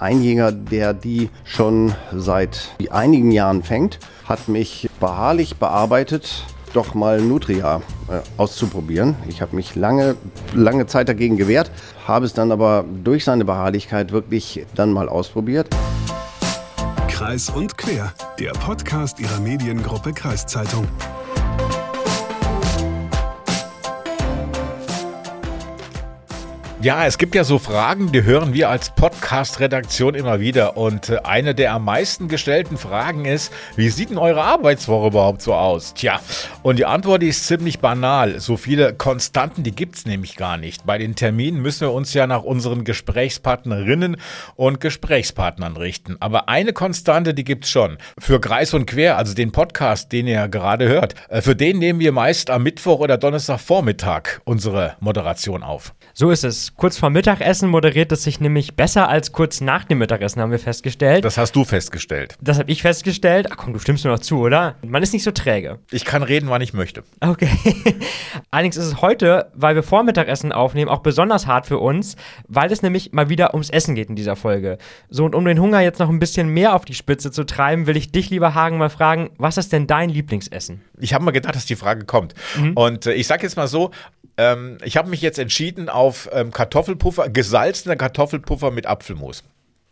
Ein Jäger, der die schon seit einigen Jahren fängt, hat mich beharrlich bearbeitet, doch mal Nutria äh, auszuprobieren. Ich habe mich lange, lange Zeit dagegen gewehrt, habe es dann aber durch seine Beharrlichkeit wirklich dann mal ausprobiert. Kreis und Quer, der Podcast ihrer Mediengruppe Kreiszeitung. Ja, es gibt ja so Fragen, die hören wir als Podcast-Redaktion immer wieder. Und äh, eine der am meisten gestellten Fragen ist, wie sieht denn eure Arbeitswoche überhaupt so aus? Tja, und die Antwort ist ziemlich banal. So viele Konstanten, die gibt's nämlich gar nicht. Bei den Terminen müssen wir uns ja nach unseren Gesprächspartnerinnen und Gesprächspartnern richten. Aber eine Konstante, die gibt's schon. Für Kreis und Quer, also den Podcast, den ihr gerade hört, äh, für den nehmen wir meist am Mittwoch oder Donnerstagvormittag unsere Moderation auf. So ist es. Kurz vor Mittagessen moderiert es sich nämlich besser als kurz nach dem Mittagessen, haben wir festgestellt. Das hast du festgestellt. Das habe ich festgestellt. Ach komm, du stimmst mir noch zu, oder? Man ist nicht so träge. Ich kann reden, wann ich möchte. Okay. Allerdings ist es heute, weil wir vor Mittagessen aufnehmen, auch besonders hart für uns, weil es nämlich mal wieder ums Essen geht in dieser Folge. So, und um den Hunger jetzt noch ein bisschen mehr auf die Spitze zu treiben, will ich dich, lieber Hagen, mal fragen, was ist denn dein Lieblingsessen? Ich habe mal gedacht, dass die Frage kommt. Mhm. Und äh, ich sage jetzt mal so, ähm, ich habe mich jetzt entschieden auf ähm, Kartoffelpuffer, gesalzener Kartoffelpuffer mit Apfelmus.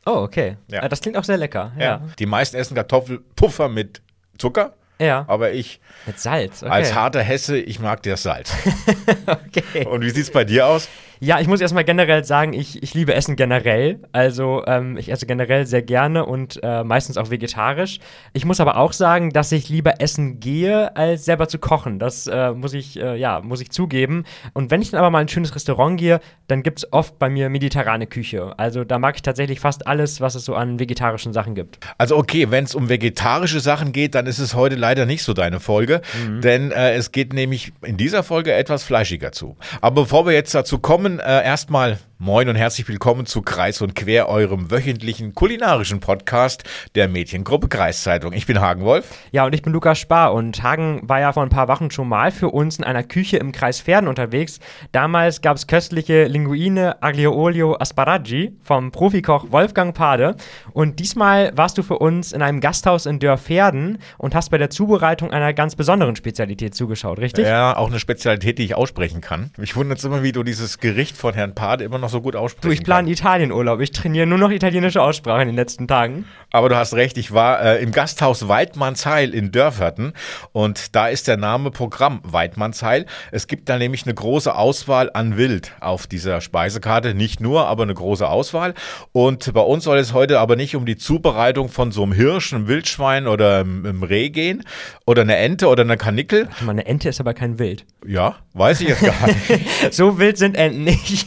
Oh, okay. Ja. Ah, das klingt auch sehr lecker. Ja. ja. Die meisten essen Kartoffelpuffer mit Zucker. Ja. Aber ich. Mit Salz. Okay. Als harter Hesse, ich mag das Salz. okay. Und wie sieht es bei dir aus? Ja, ich muss erstmal generell sagen, ich, ich liebe Essen generell. Also ähm, ich esse generell sehr gerne und äh, meistens auch vegetarisch. Ich muss aber auch sagen, dass ich lieber essen gehe, als selber zu kochen. Das äh, muss ich, äh, ja, muss ich zugeben. Und wenn ich dann aber mal in ein schönes Restaurant gehe, dann gibt es oft bei mir mediterrane Küche. Also da mag ich tatsächlich fast alles, was es so an vegetarischen Sachen gibt. Also okay, wenn es um vegetarische Sachen geht, dann ist es heute leider nicht so deine Folge. Mhm. Denn äh, es geht nämlich in dieser Folge etwas fleischiger zu. Aber bevor wir jetzt dazu kommen, kommen. Äh, erstmal Moin und herzlich willkommen zu Kreis und Quer, eurem wöchentlichen kulinarischen Podcast der Mediengruppe Kreiszeitung. Ich bin Hagen Wolf. Ja, und ich bin Lukas Spar. Und Hagen war ja vor ein paar Wochen schon mal für uns in einer Küche im Kreis Pferden unterwegs. Damals gab es köstliche Linguine Aglio Olio Asparagi vom Profikoch Wolfgang Pade. Und diesmal warst du für uns in einem Gasthaus in Dörrpferden und hast bei der Zubereitung einer ganz besonderen Spezialität zugeschaut, richtig? Ja, auch eine Spezialität, die ich aussprechen kann. Ich wundere jetzt immer, wie du dieses Gericht von Herrn Pade immer noch noch so gut aussprechen Du, ich plane Italienurlaub. Ich trainiere nur noch italienische Aussprache in den letzten Tagen. Aber du hast recht, ich war äh, im Gasthaus Weidmannsheil in Dörferten und da ist der Name Programm Weidmannsheil. Es gibt da nämlich eine große Auswahl an Wild auf dieser Speisekarte. Nicht nur, aber eine große Auswahl. Und bei uns soll es heute aber nicht um die Zubereitung von so einem Hirsch, einem Wildschwein oder einem Reh gehen oder eine Ente oder eine Kanickel. Mal, eine Ente ist aber kein Wild. Ja, weiß ich jetzt gar nicht. so wild sind Enten nicht.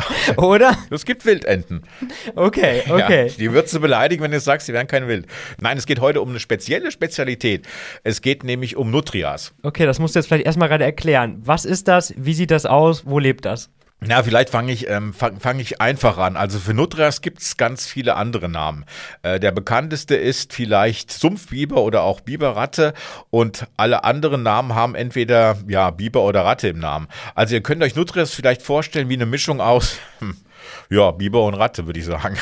Oder? Es gibt Wildenten. Okay, okay. Ja, die würdest du beleidigen, wenn du sagst, sie wären kein Wild. Nein, es geht heute um eine spezielle Spezialität. Es geht nämlich um Nutrias. Okay, das musst du jetzt vielleicht erstmal gerade erklären. Was ist das? Wie sieht das aus? Wo lebt das? Na, vielleicht fange ich, ähm, fang, fang ich einfach an. Also für Nutrias gibt es ganz viele andere Namen. Äh, der bekannteste ist vielleicht Sumpfbiber oder auch Biberratte und alle anderen Namen haben entweder ja, Biber oder Ratte im Namen. Also ihr könnt euch Nutrias vielleicht vorstellen wie eine Mischung aus hm, ja, Biber und Ratte, würde ich sagen.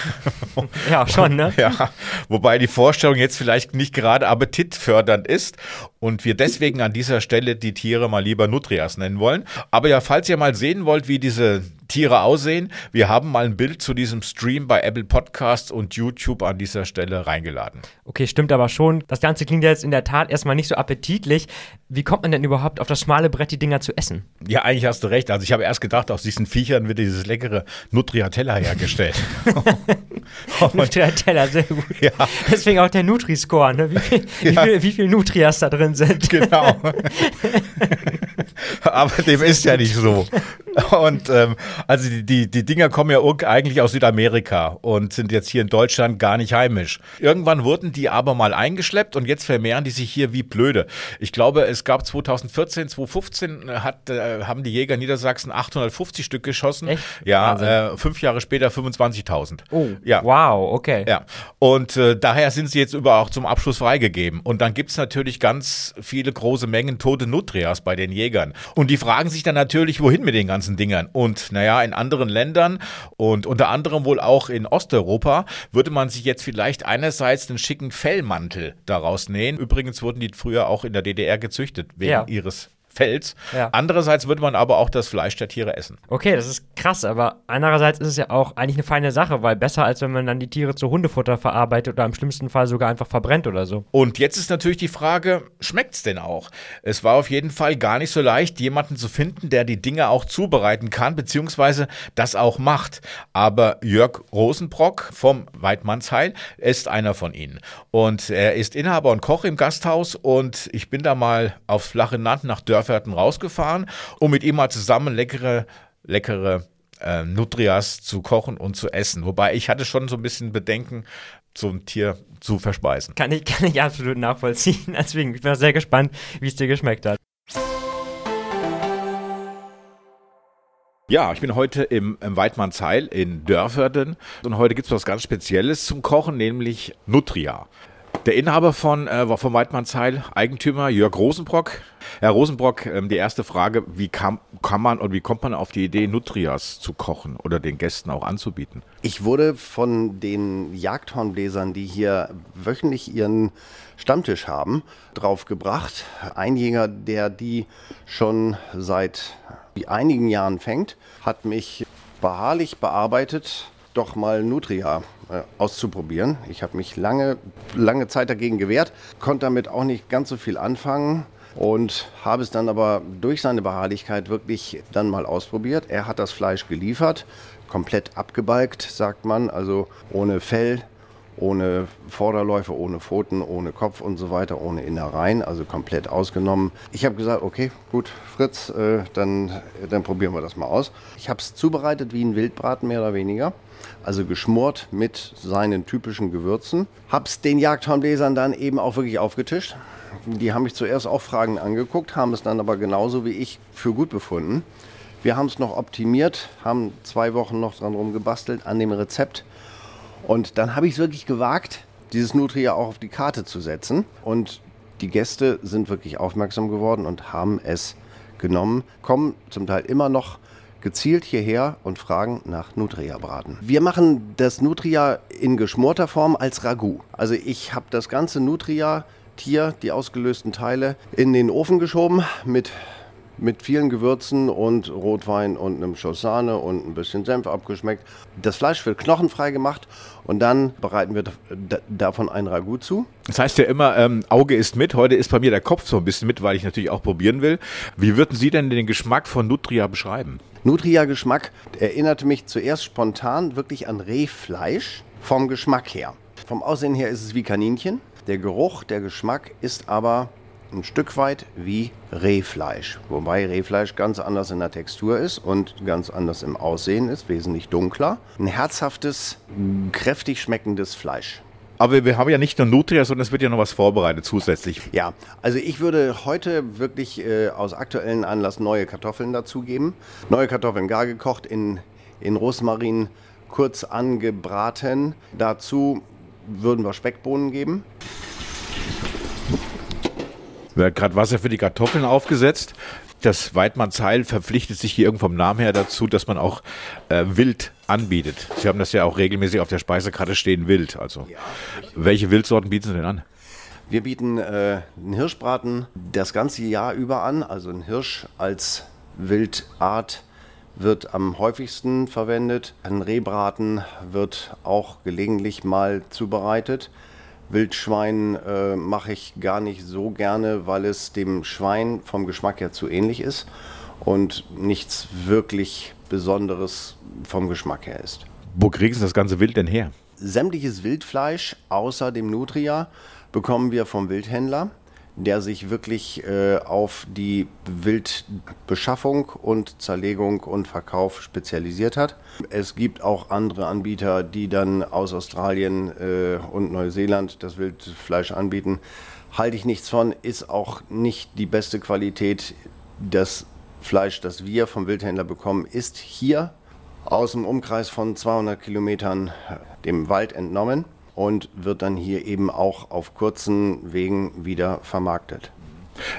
Ja, schon, ne? ja, wobei die Vorstellung jetzt vielleicht nicht gerade appetitfördernd ist und wir deswegen an dieser Stelle die Tiere mal lieber Nutrias nennen wollen. Aber ja, falls ihr mal sehen wollt, wie diese Tiere aussehen, wir haben mal ein Bild zu diesem Stream bei Apple Podcasts und YouTube an dieser Stelle reingeladen. Okay, stimmt aber schon. Das Ganze klingt ja jetzt in der Tat erstmal nicht so appetitlich. Wie kommt man denn überhaupt auf das schmale Brett, die Dinger zu essen? Ja, eigentlich hast du recht. Also ich habe erst gedacht, aus diesen Viechern wird dieses leckere Nutriatella hergestellt. Nutriatella, sehr gut. Ja. Deswegen auch der Nutri-Score, ne? wie, viel, ja. wie, viel, wie viel Nutrias da drin sind. Genau. aber dem ist ja nicht so. Und ähm, also die, die, die Dinger kommen ja eigentlich aus Südamerika und sind jetzt hier in Deutschland gar nicht heimisch. Irgendwann wurden die aber mal eingeschleppt und jetzt vermehren die sich hier wie blöde. Ich glaube, es gab 2014, 2015 hat, äh, haben die Jäger Niedersachsen 850 Stück geschossen. Echt? Ja, äh, fünf Jahre später 25.000. Oh, ja. wow, okay. Ja, und äh, daher sind sie jetzt über auch zum Abschluss freigegeben. Und dann gibt es natürlich ganz viele große Mengen tote Nutrias bei den Jägern. Und die fragen sich dann natürlich, wohin mit den ganzen ganzen Dingern. Und naja, in anderen Ländern und unter anderem wohl auch in Osteuropa würde man sich jetzt vielleicht einerseits einen schicken Fellmantel daraus nähen. Übrigens wurden die früher auch in der DDR gezüchtet, wegen Ja. ihres Fells. Ja. Andererseits würde man aber auch das Fleisch der Tiere essen. Okay, das ist krass, aber andererseits ist es ja auch eigentlich eine feine Sache, weil besser als wenn man dann die Tiere zu Hundefutter verarbeitet oder im schlimmsten Fall sogar einfach verbrennt oder so. Und jetzt ist natürlich die Frage, schmeckt's denn auch? Es war auf jeden Fall gar nicht so leicht, jemanden zu finden, der die Dinge auch zubereiten kann, beziehungsweise das auch macht. Aber Jörg Rosenbrock vom Weidmannsheil ist einer von ihnen. Und er ist Inhaber und Koch im Gasthaus und ich bin da mal aufs flache Land nach Dörferten rausgefahren, um mit ihm mal zusammen leckere, leckere äh, Nutrias zu kochen und zu essen. Wobei ich hatte schon so ein bisschen Bedenken, so ein Tier zu verspeisen. Kann ich, kann ich absolut nachvollziehen. Deswegen, ich bin auch sehr gespannt, wie es dir geschmeckt hat. Ja, ich bin heute im, im Weidmannsheil in Dörferden und heute gibt's was ganz Spezielles zum Kochen, nämlich Nutria. Der Inhaber von, äh, vom Weidmannsheil, Eigentümer Jörg Rosenbrock. Herr Rosenbrock, ähm, die erste Frage, wie kam, kann man und wie kommt man auf die Idee, Nutrias zu kochen oder den Gästen auch anzubieten? Ich wurde von den Jagdhornbläsern, die hier wöchentlich ihren Stammtisch haben, drauf gebracht. Ein Jäger, der die schon seit einigen Jahren fängt, hat mich beharrlich bearbeitet, doch mal Nutria äh, auszuprobieren. Ich habe mich lange, lange Zeit dagegen gewehrt, konnte damit auch nicht ganz so viel anfangen und habe es dann aber durch seine Beharrlichkeit wirklich dann mal ausprobiert. Er hat das Fleisch geliefert, komplett abgebalgt, sagt man, also ohne Fell, ohne Vorderläufe, ohne Pfoten, ohne Kopf und so weiter, ohne Innereien, also komplett ausgenommen. Ich habe gesagt, okay, gut, Fritz, äh, dann, dann probieren wir das mal aus. Ich habe es zubereitet wie ein Wildbraten mehr oder weniger, also geschmort mit seinen typischen Gewürzen. Hab's den Jagdhornbläsern dann eben auch wirklich aufgetischt. Die haben mich zuerst auch Fragen angeguckt, haben es dann aber genauso wie ich für gut befunden. Wir haben es noch optimiert, haben zwei Wochen noch dran rumgebastelt an dem Rezept. Und dann habe ich es wirklich gewagt, dieses Nutria auch auf die Karte zu setzen. Und die Gäste sind wirklich aufmerksam geworden und haben es genommen, kommen zum Teil immer noch gezielt hierher und fragen nach Nutria-Braten. Wir machen das Nutria in geschmorter Form als Ragout. Also ich habe das ganze Nutria-Tier, die ausgelösten Teile, in den Ofen geschoben mit mit vielen Gewürzen und Rotwein und einem Schuss Sahne und ein bisschen Senf abgeschmeckt. Das Fleisch wird knochenfrei gemacht und dann bereiten wir da- davon ein Ragout zu. Das heißt ja immer, ähm, Auge ist mit. Heute ist bei mir der Kopf so ein bisschen mit, weil ich natürlich auch probieren will. Wie würden Sie denn den Geschmack von Nutria beschreiben? Nutria-Geschmack erinnerte mich zuerst spontan wirklich an Rehfleisch vom Geschmack her. Vom Aussehen her ist es wie Kaninchen. Der Geruch, der Geschmack ist aber ein Stück weit wie Rehfleisch. Wobei Rehfleisch ganz anders in der Textur ist und ganz anders im Aussehen ist, wesentlich dunkler. Ein herzhaftes, kräftig schmeckendes Fleisch. Aber wir haben ja nicht nur Nutria, sondern es wird ja noch was vorbereitet zusätzlich. Ja, also ich würde heute wirklich äh, aus aktuellem Anlass neue Kartoffeln dazugeben. Neue Kartoffeln gar gekocht, in, in Rosmarin kurz angebraten. Dazu würden wir Speckbohnen geben. Wird gerade Wasser für die Kartoffeln aufgesetzt. Das Weidmannsheil verpflichtet sich hier irgendwo vom Namen her dazu, dass man auch äh, Wild anbietet. Sie haben das ja auch regelmäßig auf der Speisekarte stehen, Wild. Also, welche Wildsorten bieten Sie denn an? Wir bieten äh, einen Hirschbraten das ganze Jahr über an. Also ein Hirsch als Wildart wird am häufigsten verwendet. Ein Rehbraten wird auch gelegentlich mal zubereitet. Wildschwein äh, mache ich gar nicht so gerne, weil es dem Schwein vom Geschmack her zu ähnlich ist und nichts wirklich Besonderes vom Geschmack her ist. Wo kriegen Sie das ganze Wild denn her? Sämtliches Wildfleisch außer dem Nutria bekommen wir vom Wildhändler, der sich wirklich äh, auf die Wildbeschaffung und Zerlegung und Verkauf spezialisiert hat. Es gibt auch andere Anbieter, die dann aus Australien äh, und Neuseeland das Wildfleisch anbieten. Halte ich nichts von, ist auch nicht die beste Qualität. Das Fleisch, das wir vom Wildhändler bekommen, ist hier aus dem Umkreis von 200 Kilometern dem Wald entnommen und wird dann hier eben auch auf kurzen Wegen wieder vermarktet.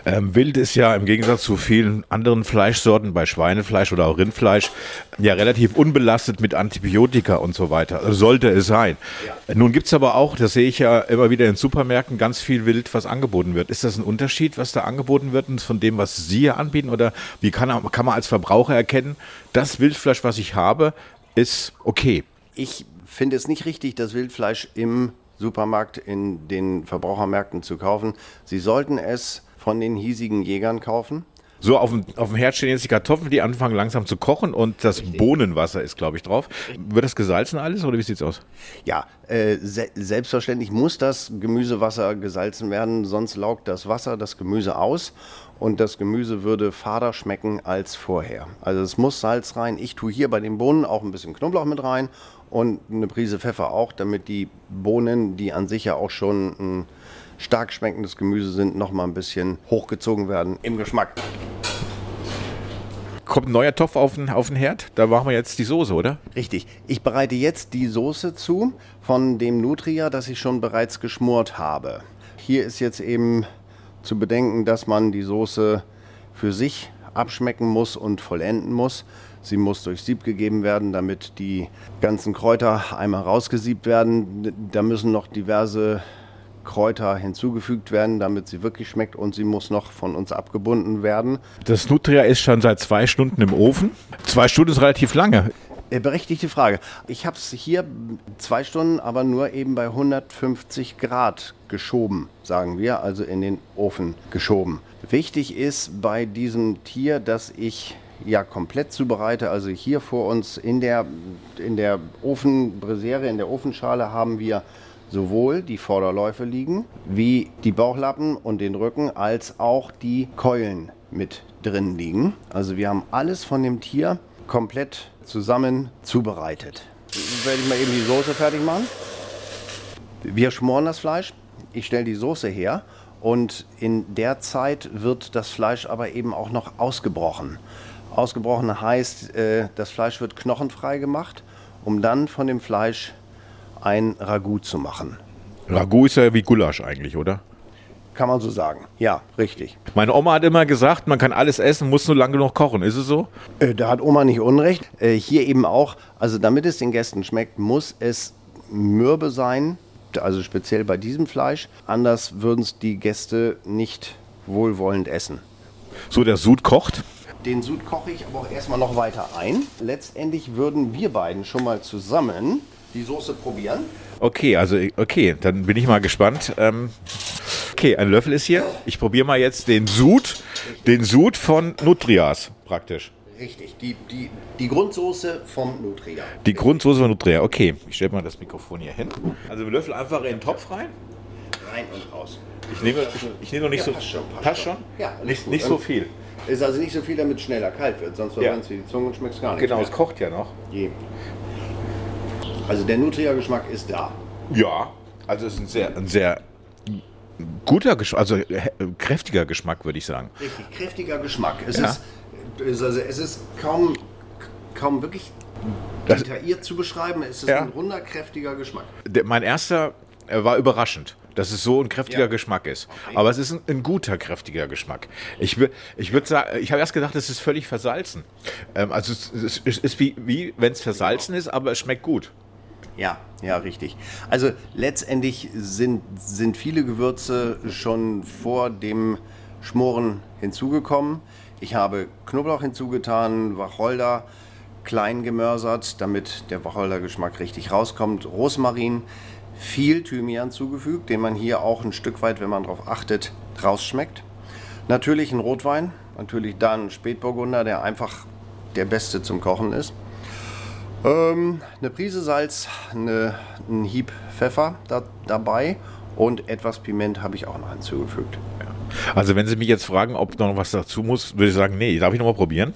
Ähm, Wild ist ja im Gegensatz zu vielen anderen Fleischsorten, bei Schweinefleisch oder auch Rindfleisch, ja relativ unbelastet mit Antibiotika und so weiter. Also sollte es sein. Ja. Nun gibt es aber auch, das sehe ich ja immer wieder in Supermärkten, ganz viel Wild, was angeboten wird. Ist das ein Unterschied, was da angeboten wird von dem, was Sie hier anbieten? Oder wie kann, kann man als Verbraucher erkennen, das Wildfleisch, was ich habe, ist okay? Ich finde es nicht richtig, das Wildfleisch im Supermarkt in den Verbrauchermärkten zu kaufen. Sie sollten es von den hiesigen Jägern kaufen. So, auf dem, auf dem Herd stehen jetzt die Kartoffeln, die anfangen langsam zu kochen und das Richtig. Bohnenwasser ist, glaube ich, drauf. Wird das gesalzen alles oder wie sieht es aus? Ja, äh, se selbstverständlich muss das Gemüsewasser gesalzen werden, sonst laugt das Wasser das Gemüse aus und das Gemüse würde fader schmecken als vorher. Also es muss Salz rein. Ich tue hier bei den Bohnen auch ein bisschen Knoblauch mit rein und eine Prise Pfeffer auch, damit die Bohnen, die an sich ja auch schon ein stark schmeckendes Gemüse sind, noch mal ein bisschen hochgezogen werden im Geschmack. Kommt ein neuer Topf auf den, auf den Herd? Da machen wir jetzt die Soße, oder? Richtig. Ich bereite jetzt die Soße zu von dem Nutria, das ich schon bereits geschmort habe. Hier ist jetzt eben zu bedenken, dass man die Soße für sich abschmecken muss und vollenden muss. Sie muss durch Sieb gegeben werden, damit die ganzen Kräuter einmal rausgesiebt werden. Da müssen noch diverse Kräuter hinzugefügt werden, damit sie wirklich schmeckt und sie muss noch von uns abgebunden werden. Das Nutria ist schon seit zwei Stunden im Ofen. Zwei Stunden ist relativ lange. Äh, berechtigte Frage. Ich habe es hier zwei Stunden, aber nur eben bei 150 Grad geschoben, sagen wir, also in den Ofen geschoben. Wichtig ist bei diesem Tier, dass ich ja komplett zubereite. Also hier vor uns in der, in der Ofenbrisiere, in der Ofenschale haben wir sowohl die Vorderläufe liegen, wie die Bauchlappen und den Rücken, als auch die Keulen mit drin liegen. Also wir haben alles von dem Tier komplett zusammen zubereitet. Werde ich mal eben die Soße fertig machen. Wir schmoren das Fleisch. Ich stelle die Soße her und in der Zeit wird das Fleisch aber eben auch noch ausgebrochen. Ausgebrochen heißt, äh, das Fleisch wird knochenfrei gemacht, um dann von dem Fleisch ein Ragout zu machen. Ragout ist ja wie Gulasch eigentlich, oder? Kann man so sagen. Ja, richtig. Meine Oma hat immer gesagt, man kann alles essen, muss nur lange genug kochen. Ist es so? Äh, da hat Oma nicht Unrecht. Äh, hier eben auch, also damit es den Gästen schmeckt, muss es mürbe sein, also speziell bei diesem Fleisch. Anders würden es die Gäste nicht wohlwollend essen. So, der Sud kocht. Den Sud koche ich aber auch erstmal noch weiter ein. Letztendlich würden wir beiden schon mal zusammen die Soße probieren. Okay, also okay, dann bin ich mal gespannt. Ähm, okay, ein Löffel ist hier. Ich probiere mal jetzt den Sud, den Sud von Nutrias praktisch. Richtig, die, die, die Grundsoße vom Nutria. Die Grundsoße von Nutria, okay. Ich stelle mal das Mikrofon hier hin. Also wir Löffel einfach in den Topf rein. Rein und raus. Ich nehme, ich, ich nehme noch nicht ja, so. Passt schon. Passt, passt schon? Ja, nicht, nicht so viel. Ist also nicht so viel, damit es schneller kalt wird, sonst verbrennst ja. du die Zunge und schmeckst gar nicht. Genau, mehr. es kocht ja noch. Je. Also der Nutria-Geschmack ist da. Ja, also es ist ein sehr, ein sehr guter Geschmack, also kräftiger Geschmack, würde ich sagen. Richtig, kräftiger Geschmack. Es, ja. ist, also es ist kaum, kaum wirklich detailliert zu beschreiben. Es ist ja. ein runder, kräftiger Geschmack. Der, mein erster war überraschend dass es so ein kräftiger ja. Geschmack ist. Okay. Aber es ist ein, ein, guter, kräftiger Geschmack. Ich, ich würde sagen, ich habe erst gedacht, es ist völlig versalzen. Ähm, also es, es, ist wie, wie wenn es versalzen ist, aber es schmeckt gut. Ja, ja, richtig. Also letztendlich sind, sind viele Gewürze schon vor dem Schmoren hinzugekommen. Ich habe Knoblauch hinzugetan, Wacholder klein gemörsert, damit der Wacholdergeschmack richtig rauskommt. Rosmarin, viel Thymian zugefügt, den man hier auch ein Stück weit, wenn man darauf achtet, rausschmeckt. Natürlich ein Rotwein, natürlich dann Spätburgunder, der einfach der beste zum Kochen ist. Ähm, eine Prise Salz, eine, ein Hieb Pfeffer da, dabei und etwas Piment habe ich auch noch hinzugefügt. Ja. Also wenn Sie mich jetzt fragen, ob noch was dazu muss, würde ich sagen, nee, darf ich noch mal probieren?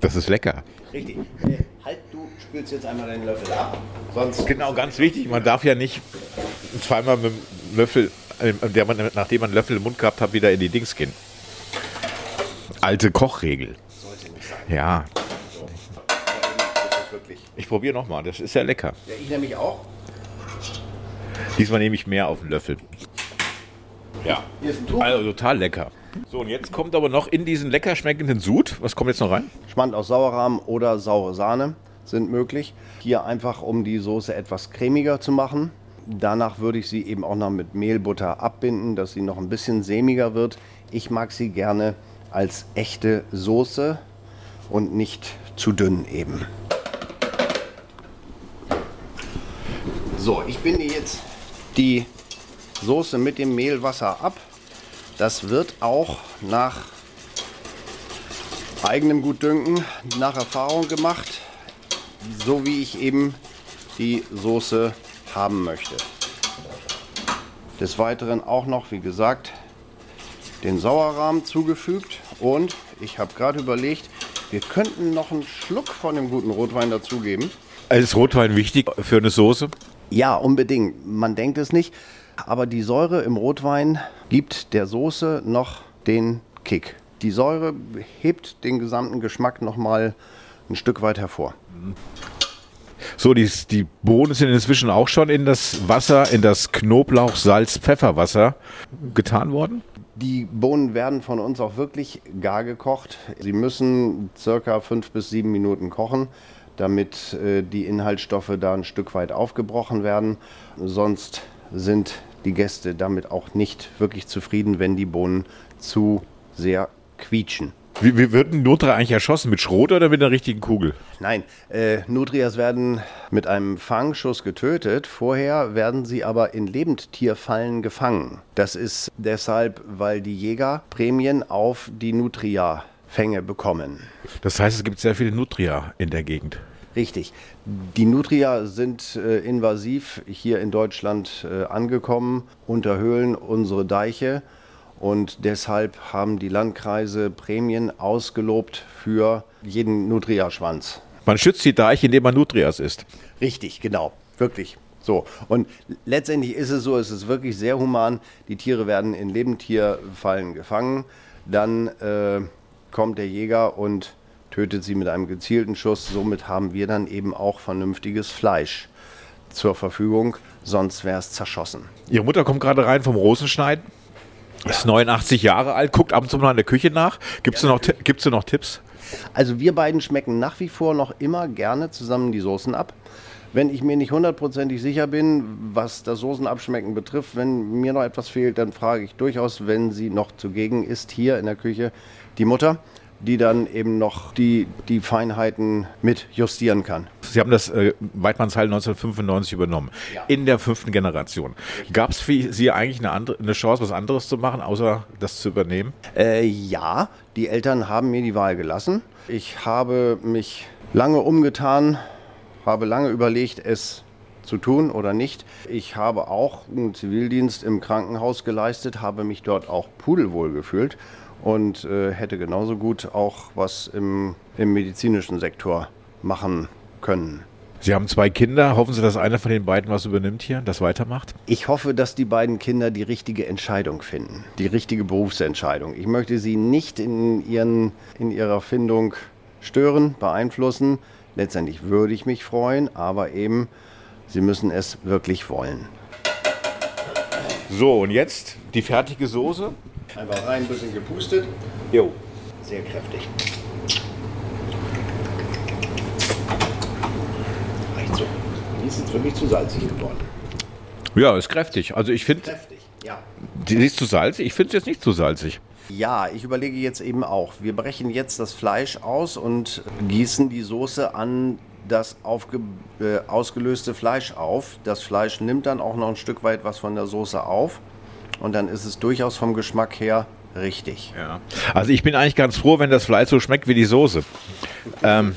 Das ist lecker. Richtig. Halt, du spülst jetzt einmal deinen Löffel ab. Sonst genau, ganz wichtig, man darf ja nicht zweimal mit dem Löffel, äh, der man, nachdem man einen Löffel im Mund gehabt hat, wieder in die Dings gehen. Alte Kochregel. Sollte nicht sein. Ja. Ich probiere nochmal, das ist ja lecker. Ja, ich nämlich auch. Diesmal nehme ich mehr auf den Löffel. Ja, also total lecker. So, und jetzt kommt aber noch in diesen lecker schmeckenden Sud. Was kommt jetzt noch rein? Schmand aus Sauerrahm oder saure Sahne sind möglich. Hier einfach, um die Soße etwas cremiger zu machen. Danach würde ich sie eben auch noch mit Mehlbutter abbinden, dass sie noch ein bisschen sämiger wird. Ich mag sie gerne als echte Soße und nicht zu dünn eben. So, ich binde jetzt die Soße mit dem Mehlwasser ab. Das wird auch nach eigenem Gutdünken, nach Erfahrung gemacht, so wie ich eben die Soße haben möchte. Des Weiteren auch noch, wie gesagt, den Sauerrahmen zugefügt und ich habe gerade überlegt, wir könnten noch einen Schluck von dem guten Rotwein dazugeben. Ist Rotwein wichtig für eine Soße? Ja, unbedingt. Man denkt es nicht, aber die Säure im Rotwein gibt der Soße noch den Kick. Die Säure hebt den gesamten Geschmack noch mal ein Stück weit hervor. So, die, die Bohnen sind inzwischen auch schon in das Wasser, in das Knoblauch, Salz, Pfefferwasser getan worden? Die Bohnen werden von uns auch wirklich gar gekocht. Sie müssen circa fünf bis sieben Minuten kochen, damit äh, die Inhaltsstoffe da ein Stück weit aufgebrochen werden. Sonst sind die Gäste damit auch nicht wirklich zufrieden, wenn die Bohnen zu sehr quietschen. Wie, wie wird ein Nutria eigentlich erschossen? Mit Schrot oder mit einer richtigen Kugel? Nein, äh, Nutrias werden mit einem Fangschuss getötet. Vorher werden sie aber in Lebendtierfallen gefangen. Das ist deshalb, weil die Jäger Prämien auf die Nutria-Fänge bekommen. Das heißt, es gibt sehr viele Nutria in der Gegend. Richtig. Die Nutria sind äh, invasiv hier in Deutschland äh, angekommen, unterhöhlen unsere Deiche und deshalb haben die Landkreise Prämien ausgelobt für jeden Nutria-Schwanz. Man schützt die Deiche, indem man Nutrias isst. Richtig, genau. Wirklich. So. Und letztendlich ist es so, es ist wirklich sehr human. Die Tiere werden in Lebendtierfallen gefangen. Dann äh, kommt der Jäger und tötet sie mit einem gezielten Schuss. Somit haben wir dann eben auch vernünftiges Fleisch zur Verfügung. Sonst wäre es zerschossen. Ihre Mutter kommt gerade rein vom Rosenschneiden. Ist 89 Jahre alt, guckt ab und zu mal in der Küche nach. Gibt es ja, noch, noch Tipps? Also wir beiden schmecken nach wie vor noch immer gerne zusammen die Soßen ab. Wenn ich mir nicht hundertprozentig sicher bin, was das Soßenabschmecken betrifft, wenn mir noch etwas fehlt, dann frage ich durchaus, wenn sie noch zugegen ist, hier in der Küche, die Mutter die dann eben noch die, die Feinheiten mit justieren kann. Sie haben das äh, Weidmannsheil 1995 übernommen, ja. in der fünften Generation. Gab es für Sie eigentlich eine, andere, eine Chance, was anderes zu machen, außer das zu übernehmen? Äh, ja, die Eltern haben mir die Wahl gelassen. Ich habe mich lange umgetan, habe lange überlegt, es zu tun oder nicht. Ich habe auch einen Zivildienst im Krankenhaus geleistet, habe mich dort auch pudelwohl gefühlt und äh, hätte genauso gut auch was im, im medizinischen Sektor machen können. Sie haben zwei Kinder. Hoffen Sie, dass einer von den beiden was übernimmt hier, das weitermacht? Ich hoffe, dass die beiden Kinder die richtige Entscheidung finden, die richtige Berufsentscheidung. Ich möchte sie nicht in, ihren, in ihrer Findung stören, beeinflussen. Letztendlich würde ich mich freuen, aber eben, sie müssen es wirklich wollen. So, und jetzt die fertige Soße. Einfach rein, ein bisschen gepustet. Jo. Sehr kräftig. Reicht so. Die ist jetzt wirklich zu salzig geworden. Ja, ist kräftig. Also ich finde. Kräftig, ja. Die ist zu salzig? Ich finde es jetzt nicht zu salzig. Ja, ich überlege jetzt eben auch. Wir brechen jetzt das Fleisch aus und gießen die Soße an das äh, ausgelöste Fleisch auf. Das Fleisch nimmt dann auch noch ein Stück weit was von der Soße auf und dann ist es durchaus vom Geschmack her richtig. Ja. Also ich bin eigentlich ganz froh, wenn das Fleisch so schmeckt wie die Soße. ähm,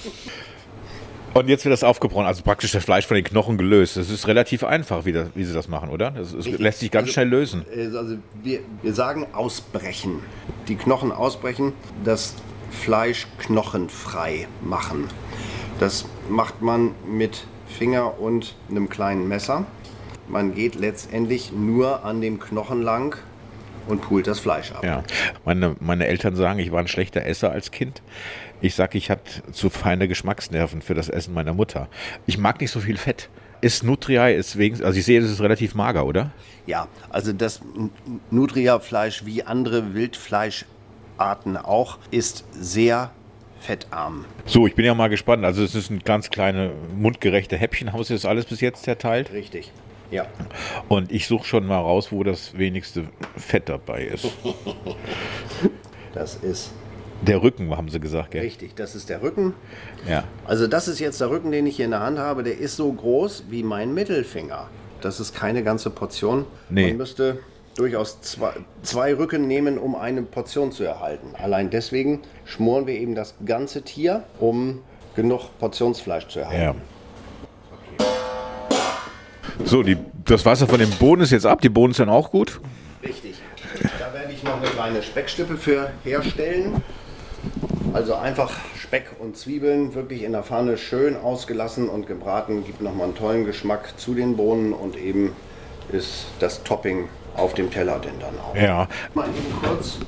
und jetzt wird das aufgebrochen, also praktisch das Fleisch von den Knochen gelöst. Das ist relativ einfach, wie, das, wie sie das machen, oder? Das, das lässt sich ganz also, schnell lösen. Äh, also wir, wir sagen ausbrechen. Die Knochen ausbrechen, das Fleisch knochenfrei machen. Das macht man mit Finger und einem kleinen Messer. Man geht letztendlich nur an dem Knochen lang und pult das Fleisch ab. Ja, meine, meine Eltern sagen, ich war ein schlechter Esser als Kind. Ich sage, ich hatte zu feine Geschmacksnerven für das Essen meiner Mutter. Ich mag nicht so viel Fett. Ist Nutria, ist wegen, also ich sehe, das ist relativ mager, oder? Ja, also das Nutria-Fleisch wie andere Wildfleischarten Arten auch, ist sehr fettarm. So, ich bin ja mal gespannt. Also es ist ein ganz kleine mundgerechte Häppchen. Haben Sie das alles bis jetzt zerteilt? Richtig. Ja. Und ich suche schon mal raus, wo das wenigste Fett dabei ist. Das ist Der Rücken, haben Sie gesagt, gell? richtig. Das ist der Rücken. Ja. Also das ist jetzt der Rücken, den ich hier in der Hand habe. Der ist so groß wie mein Mittelfinger. Das ist keine ganze Portion. Nee. Man müsste durchaus zwei, zwei Rücken nehmen, um eine Portion zu erhalten. Allein deswegen schmoren wir eben das ganze Tier, um genug Portionsfleisch zu erhalten. Ja. So, die, das Wasser von dem Boden ist jetzt ab. Die Bohnen sind auch gut. Richtig. Da werde ich noch eine kleine Speckstippe für herstellen. Also einfach Speck und Zwiebeln wirklich in der Pfanne schön ausgelassen und gebraten. Gibt nochmal einen tollen Geschmack zu den Bohnen und eben ist das Topping auf dem Teller denn dann auch. Ja. Mal eben kurz.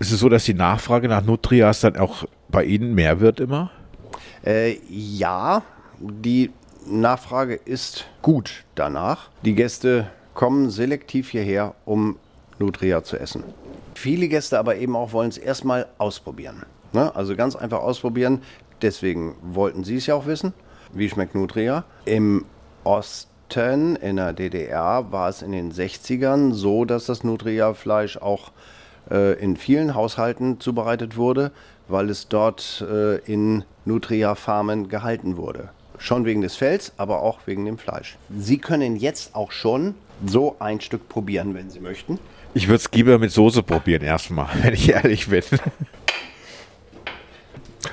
Ist es so, dass die Nachfrage nach Nutrias dann auch bei Ihnen mehr wird immer? Äh, ja, die Nachfrage ist gut danach. Die Gäste kommen selektiv hierher, um Nutria zu essen. Viele Gäste aber eben auch wollen es erstmal ausprobieren. Ne? Also ganz einfach ausprobieren. Deswegen wollten sie es ja auch wissen. Wie schmeckt Nutria? Im Osten, in der DDR, war es in den 60ern so, dass das Nutria-Fleisch auch äh, in vielen Haushalten zubereitet wurde, weil es dort äh, in Nutria-Farmen gehalten wurde. Schon wegen des Fells, aber auch wegen dem Fleisch. Sie können jetzt auch schon so ein Stück probieren, wenn Sie möchten. Ich würde es lieber mit Soße probieren erstmal, wenn ich ehrlich bin.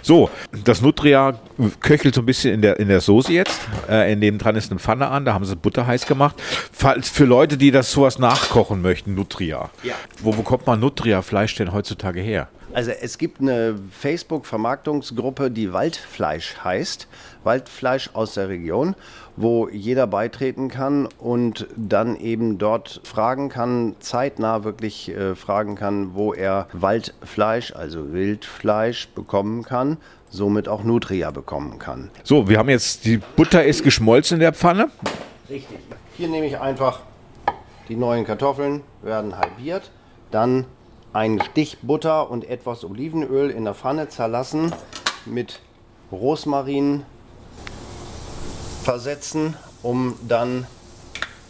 So, das Nutria köchelt so ein bisschen in der, in der Soße jetzt. Äh, in dem dran ist eine Pfanne an, da haben sie Butter heiß gemacht. Falls für Leute, die das sowas nachkochen möchten, Nutria. Ja. Wo bekommt man Nutria-Fleisch denn heutzutage her? Also es gibt eine Facebook-Vermarktungsgruppe, die Waldfleisch heißt. Waldfleisch aus der Region, wo jeder beitreten kann und dann eben dort fragen kann, zeitnah wirklich äh, fragen kann, wo er Waldfleisch, also Wildfleisch bekommen kann, somit auch Nutria bekommen kann. So, wir haben jetzt, die Butter ist geschmolzen in der Pfanne. Richtig. Hier nehme ich einfach die neuen Kartoffeln, werden halbiert, dann einen Stich Butter und etwas Olivenöl in der Pfanne zerlassen, mit Rosmarin versetzen, um dann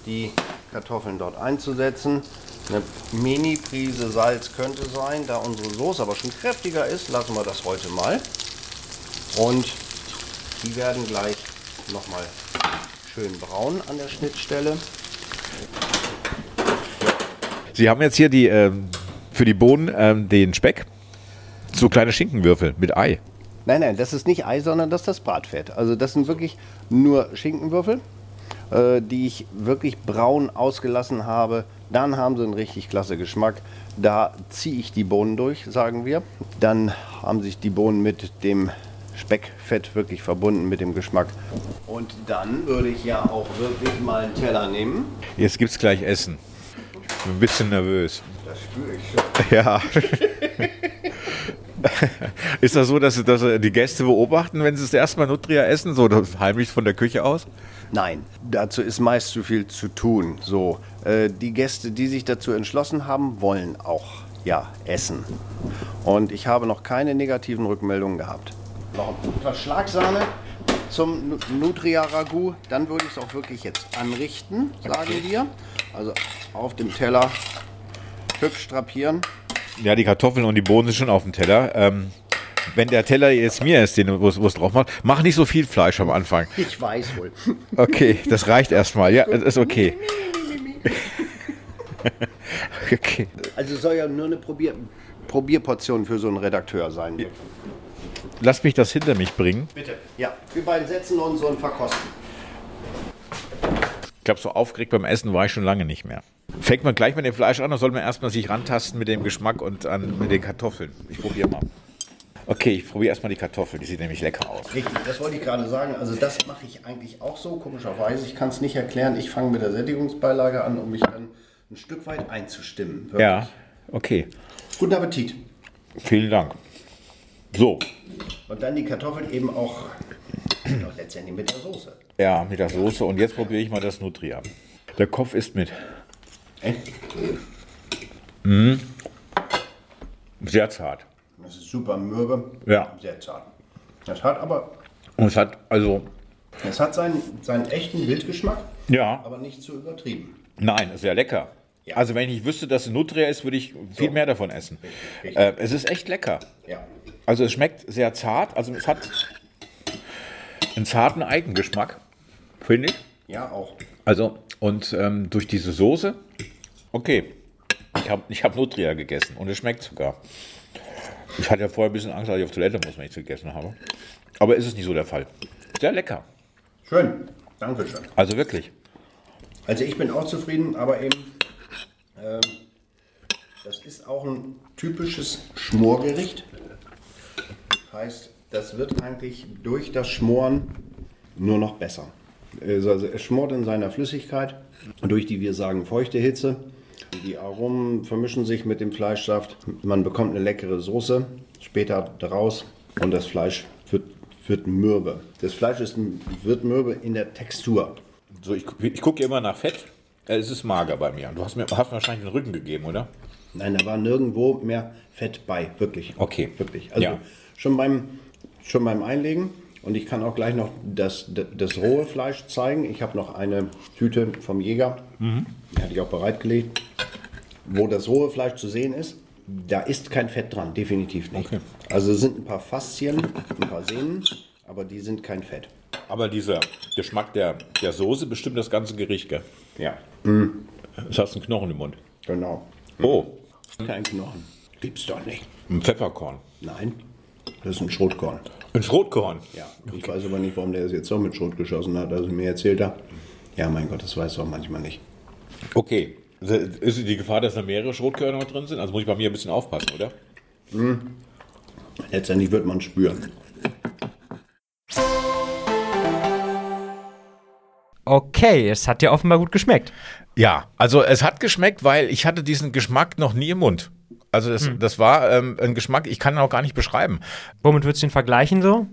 die Kartoffeln dort einzusetzen. Eine Mini-Prise Salz könnte sein, da unsere Soße aber schon kräftiger ist, lassen wir das heute mal. Und die werden gleich nochmal schön braun an der Schnittstelle. Sie haben jetzt hier die, ähm, für die Bohnen ähm, den Speck. So kleine Schinkenwürfel mit Ei. Nein, nein, das ist nicht Ei, sondern das ist das Bratfett. Also das sind wirklich nur Schinkenwürfel, äh, die ich wirklich braun ausgelassen habe. Dann haben sie einen richtig klasse Geschmack. Da ziehe ich die Bohnen durch, sagen wir. Dann haben sich die Bohnen mit dem Speckfett wirklich verbunden mit dem Geschmack. Und dann würde ich ja auch wirklich mal einen Teller nehmen. Jetzt gibt's gleich Essen. Ich bin ein bisschen nervös. Das spüre ich schon. Ja. Ist das so, dass, dass die Gäste beobachten, wenn sie das erste Mal Nutria essen, so heimlich von der Küche aus? Nein, dazu ist meist zu viel zu tun. So, äh, die Gäste, die sich dazu entschlossen haben, wollen auch ja essen. Und ich habe noch keine negativen Rückmeldungen gehabt. Noch etwas Schlagsahne zum Nu- Nutria Ragout. Dann würde ich es auch wirklich jetzt anrichten, sagen wir. Also auf dem Teller hübsch drapieren. Ja, die Kartoffeln und die Bohnen sind schon auf dem Teller. Ähm, wenn der Teller jetzt mir ist, den wo es drauf macht, mach nicht so viel Fleisch am Anfang. Ich weiß wohl. Okay, das reicht erstmal. Ja, das ist okay. Okay. Also soll ja nur eine Probier Probierportion für so einen Redakteur sein. Lass mich das hinter mich bringen. Bitte. Ja, wir beiden setzen uns und verkosten. Ich glaube, so aufgeregt beim Essen war ich schon lange nicht mehr. Fängt man gleich mit dem Fleisch an, oder soll man erstmal sich rantasten mit dem Geschmack und an, mit den Kartoffeln? Ich probiere mal. Okay, ich probiere erstmal die Kartoffel. Die sieht nämlich lecker aus. Richtig, das wollte ich gerade sagen. Also das mache ich eigentlich auch so, komischerweise. Ich kann es nicht erklären. Ich fange mit der Sättigungsbeilage an, um mich dann ein Stück weit einzustimmen. Wirklich. Ja, okay. Guten Appetit. Vielen Dank. So, Und dann die Kartoffeln eben auch noch letztendlich mit der Soße. ja, mit der Soße. Und jetzt probiere ich mal das Nutria. Der Kopf ist mit. Äh? Sehr zart. Das ist super mürbe. Ja. Sehr zart. Das hat aber, Und es hat, also, es hat seinen, seinen echten Wildgeschmack, ja, aber nicht zu übertrieben. nein, sehr lecker. Ja. Also, wenn ich wüsste, dass es Nutria ist, würde ich viel mehr davon essen. richtig. Äh, es ist echt lecker. Ja. Also, es schmeckt sehr zart. Also, es hat einen zarten Eigengeschmack, finde ich. Ja, auch. Also, und ähm, durch diese Soße, okay. Ich habe ich hab Nutria gegessen und es schmeckt sogar. Ich hatte ja vorher ein bisschen Angst, dass ich auf Toilette muss, wenn ich es gegessen habe. Aber ist es nicht so der Fall. Sehr lecker. Schön. Dankeschön. Also wirklich. Also ich bin auch zufrieden, aber eben, ähm, das ist auch ein typisches Schmorgericht. Heißt, das wird eigentlich durch das Schmoren nur noch besser. Also also es schmort in seiner Flüssigkeit, durch die wir sagen feuchte Hitze. Die Aromen vermischen sich mit dem Fleischsaft. Man bekommt eine leckere Soße später daraus und das Fleisch wird, wird mürbe. Das Fleisch ist, wird mürbe in der Textur. So, ich, ich gucke immer nach Fett. Äh, Es ist mager bei mir. Du hast mir, hast mir wahrscheinlich den Rücken gegeben, oder? Nein, da war nirgendwo mehr Fett bei, wirklich. Okay. Wirklich. Also Ja. schon, beim, schon beim Einlegen. Und ich kann auch gleich noch das, das, das rohe Fleisch zeigen. Ich habe noch eine Tüte vom Jäger, die hatte ich auch bereitgelegt, wo das rohe Fleisch zu sehen ist. Da ist kein Fett dran, definitiv nicht. Okay. Also es sind ein paar Faszien, ein paar Sehnen, aber die sind kein Fett. Aber dieser Geschmack der, der Soße bestimmt das ganze Gericht, gell? Ja, Es hast einen Knochen im Mund. genau. Oh, Kein Knochen. Gibt's doch nicht. ein Pfefferkorn. Nein, das ist ein Schrotkorn. Ein Schrotkorn. Ja, ich weiß aber nicht, warum der es jetzt so mit Schrot geschossen hat, also mir erzählt hat. Ja, mein Gott, das weiß er auch manchmal nicht. Okay. Ist die Gefahr, dass da mehrere Schrotkörner drin sind? Also muss ich bei mir ein bisschen aufpassen, oder? Letztendlich wird man spüren. Okay, es hat dir offenbar gut geschmeckt. Ja, also es hat geschmeckt, weil ich hatte diesen Geschmack noch nie im Mund. Also das, das war ähm, ein Geschmack, ich kann ihn auch gar nicht beschreiben. Womit würdest du ihn vergleichen so?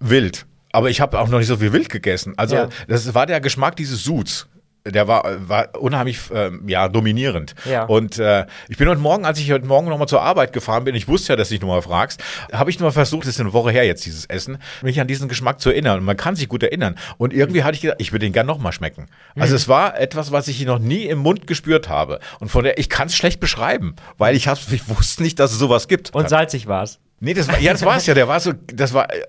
Wild. Aber ich habe auch noch nicht so viel wild gegessen. Also Ja. das war der Geschmack dieses Suds. Der war, war unheimlich ähm, ja, dominierend. Ja. Und äh, ich bin heute Morgen, als ich heute Morgen nochmal zur Arbeit gefahren bin, ich wusste ja, dass du dich nochmal fragst, habe ich nur versucht, das ist eine Woche her jetzt, dieses Essen, mich an diesen Geschmack zu erinnern. Und man kann sich gut erinnern. Und irgendwie hatte ich gedacht, ich würde den gern nochmal schmecken. Also es war etwas, was ich noch nie im Mund gespürt habe. Und von der, ich kann es schlecht beschreiben, weil ich, ich wusste nicht, dass es sowas gibt. Und salzig war es. Nee, das war, ja, das war es ja. Der war so, das war, äh,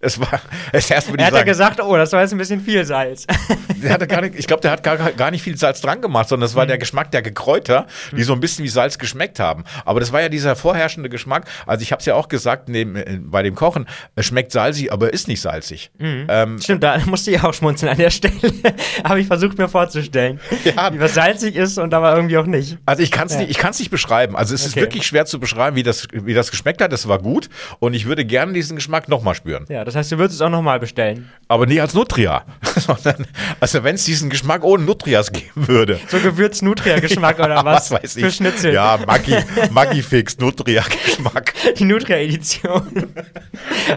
es war, es erst Er hat ja gesagt, oh, das war jetzt ein bisschen viel Salz. der hatte gar nicht, ich glaube, der hat gar, gar nicht viel Salz dran gemacht, sondern das war Mhm. der Geschmack der Gekräuter, die so ein bisschen wie Salz geschmeckt haben. Aber das war ja dieser vorherrschende Geschmack. Also ich habe es ja auch gesagt neben, äh, bei dem Kochen, es schmeckt salzig, aber ist nicht salzig. Mhm. Ähm, Stimmt, da musste ich auch schmunzeln an der Stelle. Habe ich versucht mir vorzustellen, Ja. wie was salzig ist und aber irgendwie auch nicht. also ich kann es nicht, ich kann's nicht beschreiben. Also es ist Okay. wirklich schwer zu beschreiben, wie das, wie das geschmeckt hat. Das war gut und ich würde gerne diesen Geschmack nochmal spüren. Ja, das heißt, du würdest es auch nochmal bestellen. Aber nie als Nutria. Sondern, also wenn es diesen Geschmack ohne Nutrias geben würde. So Gewürz-Nutria-Geschmack oder was? weiß ich. Für Schnitzel. Ja, Maggi, Maggi Fix, Nutria-Geschmack. Die Nutria-Edition.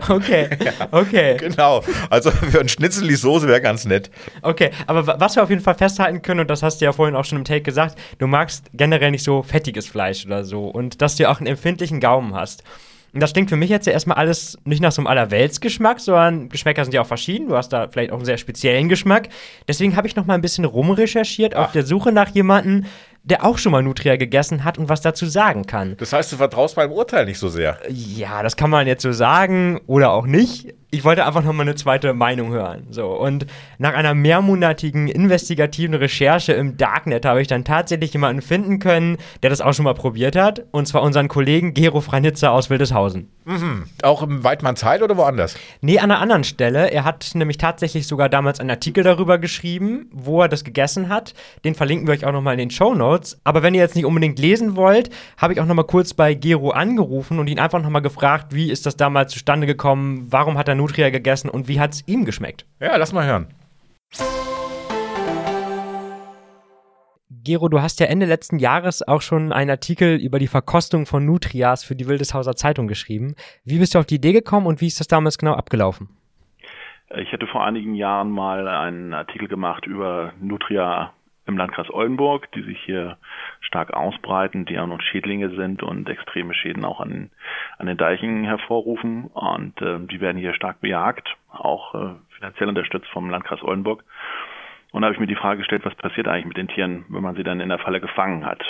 okay, okay, Genau. Also für ein Schnitzel die Soße wäre ganz nett. okay. Aber wa- was wir auf jeden Fall festhalten können, und das hast du ja vorhin auch schon im Take gesagt, du magst generell nicht so fettiges Fleisch oder so. Und dass du ja auch einen empfindlichen Gaumen hast. Und das klingt für mich jetzt ja erstmal alles nicht nach so einem Allerweltsgeschmack, sondern Geschmäcker sind ja auch verschieden. Du hast da vielleicht auch einen sehr speziellen Geschmack. Deswegen habe ich noch mal ein bisschen rumrecherchiert auf der Suche nach jemandem, der auch schon mal Nutria gegessen hat und was dazu sagen kann. Das heißt, du vertraust meinem Urteil nicht so sehr. Ja, das kann man jetzt so sagen oder auch nicht. Ich wollte einfach noch mal eine zweite Meinung hören. So, und nach einer mehrmonatigen investigativen Recherche im Darknet habe ich dann tatsächlich jemanden finden können, der das auch schon mal probiert hat. Und zwar unseren Kollegen Gero Franitzer aus Wildeshausen. Auch im Weidmannsheil oder woanders? Nee, an einer anderen Stelle. Er hat nämlich tatsächlich sogar damals einen Artikel darüber geschrieben, wo er das gegessen hat. Den verlinken wir euch auch nochmal in den Show Notes. Aber wenn ihr jetzt nicht unbedingt lesen wollt, habe ich auch nochmal kurz bei Gero angerufen und ihn einfach nochmal gefragt, wie ist das damals zustande gekommen, warum hat er Nutria gegessen und wie hat es ihm geschmeckt. Ja, lass mal hören. Gero, du hast ja Ende letzten Jahres auch schon einen Artikel über die Verkostung von Nutrias für die Wildeshauser Zeitung geschrieben. Wie bist du auf die Idee gekommen und wie ist das damals genau abgelaufen? Ich hatte vor einigen Jahren mal einen Artikel gemacht über Nutria im Landkreis Oldenburg, die sich hier stark ausbreiten, die auch noch Schädlinge sind und extreme Schäden auch an, an den Deichen hervorrufen. Und äh, die werden hier stark bejagt, auch äh, finanziell unterstützt vom Landkreis Oldenburg. Und da habe ich mir die Frage gestellt, was passiert eigentlich mit den Tieren, wenn man sie dann in der Falle gefangen hat?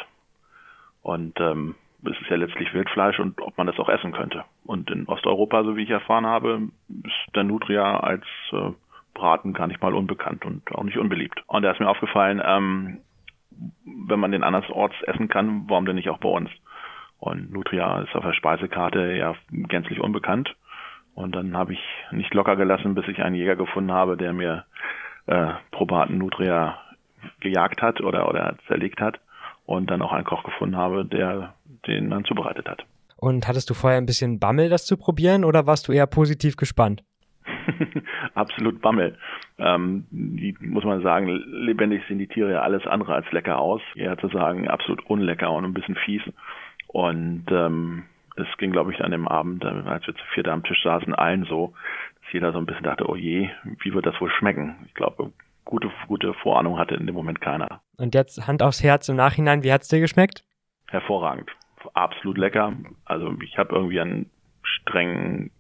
Und ähm, es ist ja letztlich Wildfleisch und ob man das auch essen könnte. Und in Osteuropa, so wie ich erfahren habe, ist der Nutria als äh, Braten gar nicht mal unbekannt und auch nicht unbeliebt. Und da ist mir aufgefallen, ähm, wenn man den andersorts essen kann, warum denn nicht auch bei uns? Und Nutria ist auf der Speisekarte ja gänzlich unbekannt. Und dann habe ich nicht locker gelassen, bis ich einen Jäger gefunden habe, der mir äh, probaten Nutria gejagt hat oder, oder zerlegt hat und dann auch einen Koch gefunden habe, der den dann zubereitet hat. Und hattest du vorher ein bisschen Bammel, das zu probieren oder warst du eher positiv gespannt? Absolut Bammel. Ähm, die, muss man sagen, lebendig sehen die Tiere ja alles andere als lecker aus. Eher zu sagen, absolut unlecker und ein bisschen fies. Und ähm, es ging, glaube ich, an dem Abend, als wir zu viert am Tisch saßen, allen so, dass jeder so ein bisschen dachte, oh je, wie wird das wohl schmecken? Ich glaube, gute, gute Vorahnung hatte in dem Moment keiner. Und jetzt Hand aufs Herz im Nachhinein, wie hat es dir geschmeckt? Hervorragend. Absolut lecker. Also ich habe irgendwie einen strengen,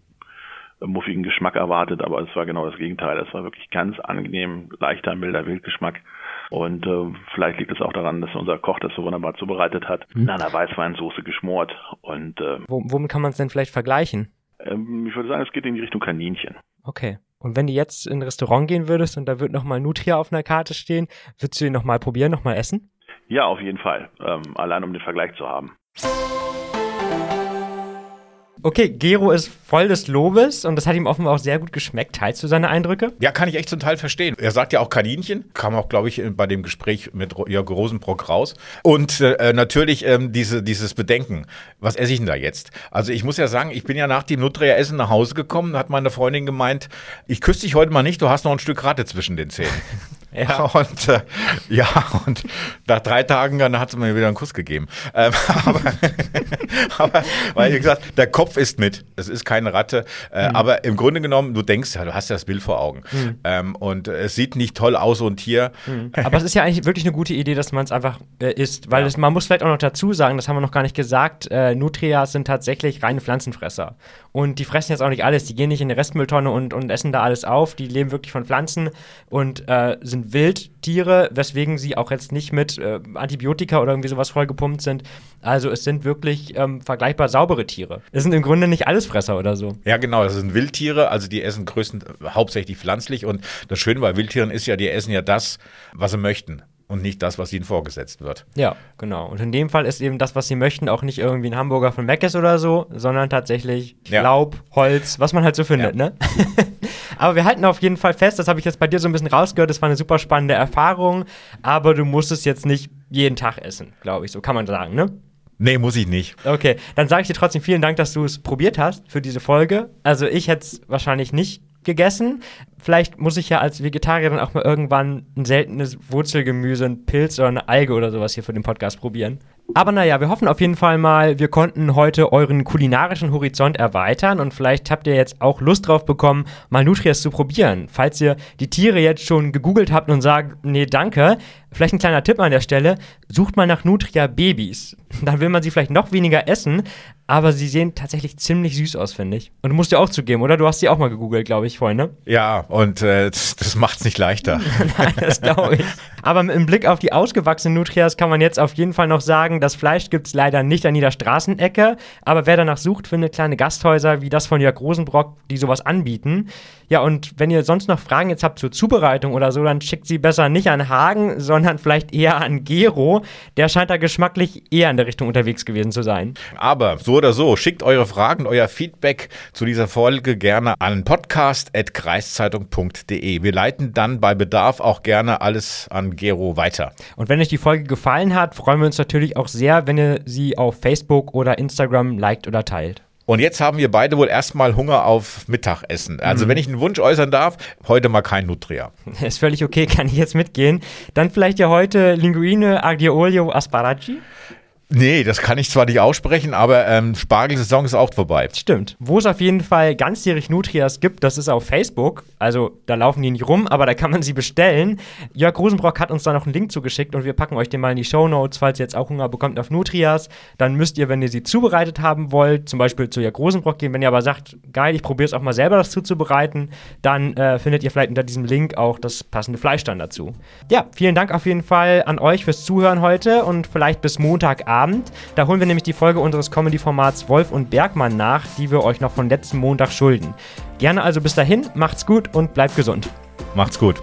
muffigen Geschmack erwartet, aber es war genau das Gegenteil. Es war wirklich ganz angenehm, leichter, milder Wildgeschmack. Und äh, vielleicht liegt es auch daran, dass unser Koch das so wunderbar zubereitet hat. Mhm. In einer Weißweinsoße geschmort. Und äh, womit kann man es denn vielleicht vergleichen? Ähm, ich würde sagen, es geht in die Richtung Kaninchen. Okay. Und wenn du jetzt in ein Restaurant gehen würdest und da wird nochmal Nutria auf einer Karte stehen, würdest du ihn nochmal probieren, nochmal essen? Ja, auf jeden Fall. Ähm, allein um den Vergleich zu haben. Okay, Gero ist voll des Lobes und das hat ihm offenbar auch sehr gut geschmeckt. Teilst du seine Eindrücke? Ja, kann ich echt zum Teil verstehen. Er sagt ja auch Kaninchen, kam auch, glaube ich, bei dem Gespräch mit Jörg Rosenbrock raus. Und äh, natürlich ähm, diese, dieses Bedenken, was esse ich denn da jetzt? Also ich muss ja sagen, ich bin ja nach dem Nutria-Essen nach Hause gekommen, hat meine Freundin gemeint, ich küsse dich heute mal nicht, du hast noch ein Stück Rate zwischen den Zähnen. Ja. Und äh, ja, und nach drei Tagen dann hat sie mir wieder einen Kuss gegeben. Ähm, aber, aber, weil, wie gesagt, der Kopf ist mit. Es ist keine Ratte. Äh, mhm. Aber im Grunde genommen, du denkst ja, du hast ja das Bild vor Augen. Mhm. Ähm, und es sieht nicht toll aus, so ein Tier. Mhm. Aber es ist ja eigentlich wirklich eine gute Idee, dass man es einfach äh, isst. Weil ja. es, man muss vielleicht auch noch dazu sagen, das haben wir noch gar nicht gesagt, äh, Nutrias sind tatsächlich reine Pflanzenfresser. Und die fressen jetzt auch nicht alles. Die gehen nicht in die Restmülltonne und, und essen da alles auf. Die leben wirklich von Pflanzen und äh, sind sind Wildtiere, weswegen sie auch jetzt nicht mit äh, Antibiotika oder irgendwie sowas vollgepumpt sind. Also es sind wirklich ähm, vergleichbar saubere Tiere. Es sind im Grunde nicht Allesfresser oder so. Ja, genau, das sind Wildtiere, also die essen größten, hauptsächlich pflanzlich. Und das Schöne bei Wildtieren ist ja, die essen ja das, was sie möchten und nicht das, was ihnen vorgesetzt wird. Ja, genau. Und in dem Fall ist eben das, was sie möchten, auch nicht irgendwie ein Hamburger von Meckes oder so, sondern tatsächlich ja. Laub, Holz, was man halt so findet, ja. ne? aber wir halten auf jeden Fall fest, das habe ich jetzt bei dir so ein bisschen rausgehört, das war eine super spannende Erfahrung, aber du musst es jetzt nicht jeden Tag essen, glaube ich, so kann man sagen, ne? Nee, muss ich nicht. Okay, dann sage ich dir trotzdem vielen Dank, dass du es probiert hast für diese Folge. Also ich hätte es wahrscheinlich nicht gegessen. Vielleicht muss ich ja als Vegetarier dann auch mal irgendwann ein seltenes Wurzelgemüse, ein Pilz oder eine Alge oder sowas hier für den Podcast probieren. Aber naja, wir hoffen auf jeden Fall mal, wir konnten heute euren kulinarischen Horizont erweitern und vielleicht habt ihr jetzt auch Lust drauf bekommen, mal Nutrias zu probieren. Falls ihr die Tiere jetzt schon gegoogelt habt und sagt, nee, danke, vielleicht ein kleiner Tipp an der Stelle, sucht mal nach Nutria Babys. Dann will man sie vielleicht noch weniger essen, aber sie sehen tatsächlich ziemlich süß aus, finde ich. Und du musst dir auch zugeben, oder? Du hast sie auch mal gegoogelt, glaube ich, vorhin, ne? Ja, und äh, das, das macht es nicht leichter. Nein, das glaube ich. Aber im Blick auf die ausgewachsenen Nutrias kann man jetzt auf jeden Fall noch sagen, das Fleisch gibt es leider nicht an jeder Straßenecke, aber wer danach sucht, findet kleine Gasthäuser wie das von Jörg Rosenbrock, die sowas anbieten. Ja, und wenn ihr sonst noch Fragen jetzt habt zur Zubereitung oder so, dann schickt sie besser nicht an Hagen, sondern vielleicht eher an Gero. Der scheint da geschmacklich eher in der Richtung unterwegs gewesen zu sein. Aber so oder so, schickt eure Fragen, euer Feedback zu dieser Folge gerne an podcast.kreiszeitung.de. Wir leiten dann bei Bedarf auch gerne alles an Gero weiter. Und wenn euch die Folge gefallen hat, freuen wir uns natürlich auch sehr, wenn ihr sie auf Facebook oder Instagram liked oder teilt. Und jetzt haben wir beide wohl erstmal Hunger auf Mittagessen. Also, mhm. wenn ich einen Wunsch äußern darf, heute mal kein Nutria. Ist völlig okay, kann ich jetzt mitgehen. Dann vielleicht ja heute Linguine Aglio Olio Asparagi. Nee, das kann ich zwar nicht aussprechen, aber ähm, Spargelsaison ist auch vorbei. Stimmt. Wo es auf jeden Fall ganzjährig Nutrias gibt, das ist auf Facebook. Also da laufen die nicht rum, aber da kann man sie bestellen. Jörg Rosenbrock hat uns da noch einen Link zugeschickt und wir packen euch den mal in die Show Notes, falls ihr jetzt auch Hunger bekommt auf Nutrias. Dann müsst ihr, wenn ihr sie zubereitet haben wollt, zum Beispiel zu Jörg Rosenbrock gehen. Wenn ihr aber sagt, geil, ich probiere es auch mal selber, das zuzubereiten, dann äh, findet ihr vielleicht unter diesem Link auch das passende Fleisch dann dazu. Ja, vielen Dank auf jeden Fall an euch fürs Zuhören heute und vielleicht bis Montagabend. Da holen wir nämlich die Folge unseres Comedy-Formats Wolf und Bergmann nach, die wir euch noch von letzten Montag schulden. Gerne also bis dahin, macht's gut und bleibt gesund. Macht's gut.